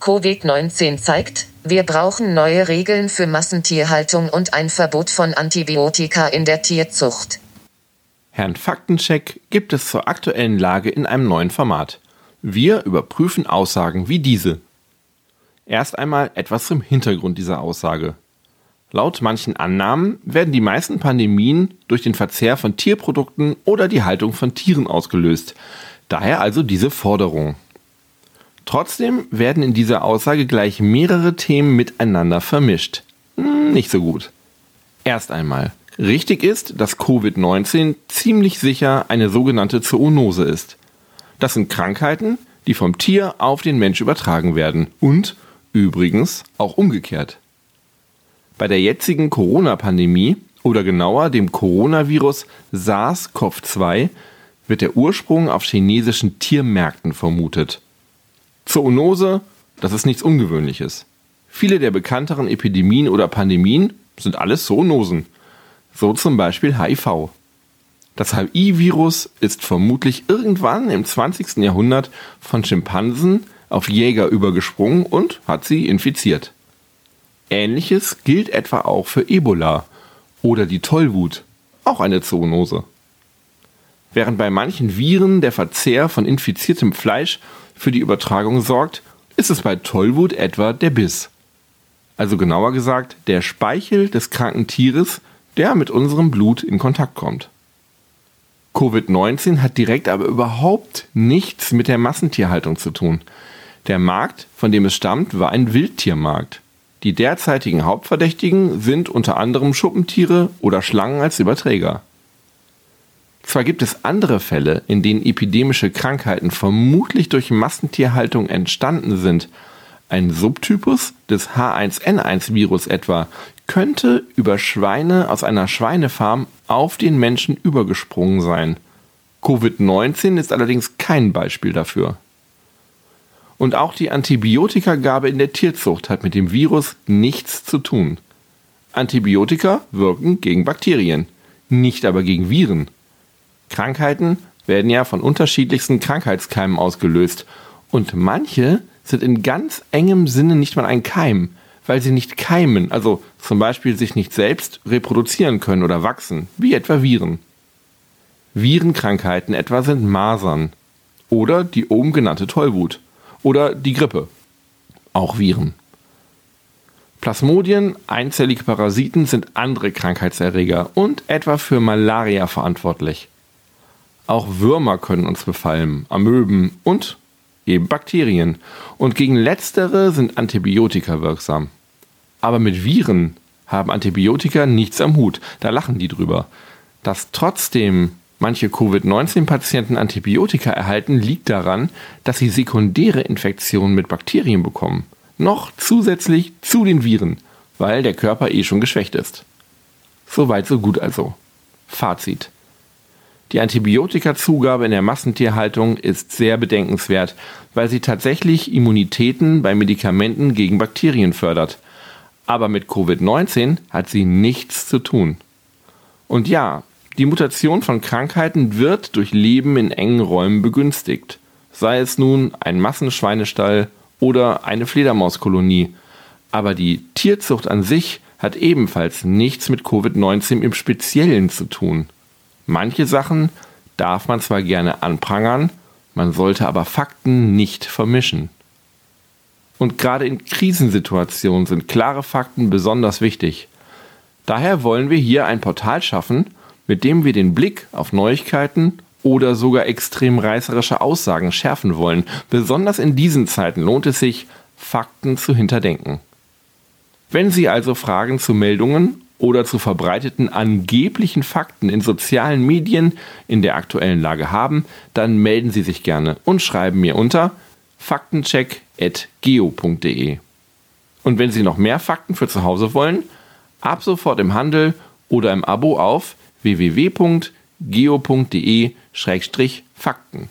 Covid-19 zeigt, wir brauchen neue Regeln für Massentierhaltung und ein Verbot von Antibiotika in der Tierzucht. Herrn Faktencheck gibt es zur aktuellen Lage in einem neuen Format. Wir überprüfen Aussagen wie diese. Erst einmal etwas zum Hintergrund dieser Aussage. Laut manchen Annahmen werden die meisten Pandemien durch den Verzehr von Tierprodukten oder die Haltung von Tieren ausgelöst. Daher also diese Forderung. Trotzdem werden in dieser Aussage gleich mehrere Themen miteinander vermischt. Hm, nicht so gut. Erst einmal. Richtig ist, dass Covid-19 ziemlich sicher eine sogenannte Zoonose ist. Das sind Krankheiten, die vom Tier auf den Mensch übertragen werden und übrigens auch umgekehrt. Bei der jetzigen Corona-Pandemie oder genauer dem Coronavirus SARS-CoV-2 wird der Ursprung auf chinesischen Tiermärkten vermutet. Zoonose, das ist nichts Ungewöhnliches. Viele der bekannteren Epidemien oder Pandemien sind alles Zoonosen. So zum Beispiel HIV. Das HIV-Virus ist vermutlich irgendwann im 20. Jahrhundert von Schimpansen auf Jäger übergesprungen und hat sie infiziert. Ähnliches gilt etwa auch für Ebola oder die Tollwut, auch eine Zoonose. Während bei manchen Viren der Verzehr von infiziertem Fleisch für die Übertragung sorgt, ist es bei Tollwut etwa der Biss. Also genauer gesagt der Speichel des kranken Tieres, der mit unserem Blut in Kontakt kommt. Covid-19 hat direkt aber überhaupt nichts mit der Massentierhaltung zu tun. Der Markt, von dem es stammt, war ein Wildtiermarkt. Die derzeitigen Hauptverdächtigen sind unter anderem Schuppentiere oder Schlangen als Überträger. Zwar gibt es andere Fälle, in denen epidemische Krankheiten vermutlich durch Massentierhaltung entstanden sind. Ein Subtypus des H1N1-Virus etwa könnte über Schweine aus einer Schweinefarm auf den Menschen übergesprungen sein. Covid-19 ist allerdings kein Beispiel dafür. Und auch die Antibiotikagabe in der Tierzucht hat mit dem Virus nichts zu tun. Antibiotika wirken gegen Bakterien, nicht aber gegen Viren. Krankheiten werden ja von unterschiedlichsten Krankheitskeimen ausgelöst und manche sind in ganz engem Sinne nicht mal ein Keim, weil sie nicht keimen, also zum Beispiel sich nicht selbst reproduzieren können oder wachsen, wie etwa Viren. Virenkrankheiten etwa sind Masern oder die oben genannte Tollwut oder die Grippe. Auch Viren. Plasmodien, einzellige Parasiten sind andere Krankheitserreger und etwa für Malaria verantwortlich. Auch Würmer können uns befallen, Amöben und eben Bakterien. Und gegen letztere sind Antibiotika wirksam. Aber mit Viren haben Antibiotika nichts am Hut, da lachen die drüber. Dass trotzdem manche Covid-19-Patienten Antibiotika erhalten, liegt daran, dass sie sekundäre Infektionen mit Bakterien bekommen. Noch zusätzlich zu den Viren, weil der Körper eh schon geschwächt ist. Soweit so gut also. Fazit. Die Antibiotikazugabe in der Massentierhaltung ist sehr bedenkenswert, weil sie tatsächlich Immunitäten bei Medikamenten gegen Bakterien fördert. Aber mit Covid-19 hat sie nichts zu tun. Und ja, die Mutation von Krankheiten wird durch Leben in engen Räumen begünstigt, sei es nun ein Massenschweinestall oder eine Fledermauskolonie. Aber die Tierzucht an sich hat ebenfalls nichts mit Covid-19 im Speziellen zu tun. Manche Sachen darf man zwar gerne anprangern, man sollte aber Fakten nicht vermischen. Und gerade in Krisensituationen sind klare Fakten besonders wichtig. Daher wollen wir hier ein Portal schaffen, mit dem wir den Blick auf Neuigkeiten oder sogar extrem reißerische Aussagen schärfen wollen. Besonders in diesen Zeiten lohnt es sich, Fakten zu hinterdenken. Wenn Sie also Fragen zu Meldungen oder zu verbreiteten angeblichen Fakten in sozialen Medien in der aktuellen Lage haben, dann melden Sie sich gerne und schreiben mir unter faktencheck.geo.de. Und wenn Sie noch mehr Fakten für zu Hause wollen, ab sofort im Handel oder im Abo auf www.geo.de-fakten.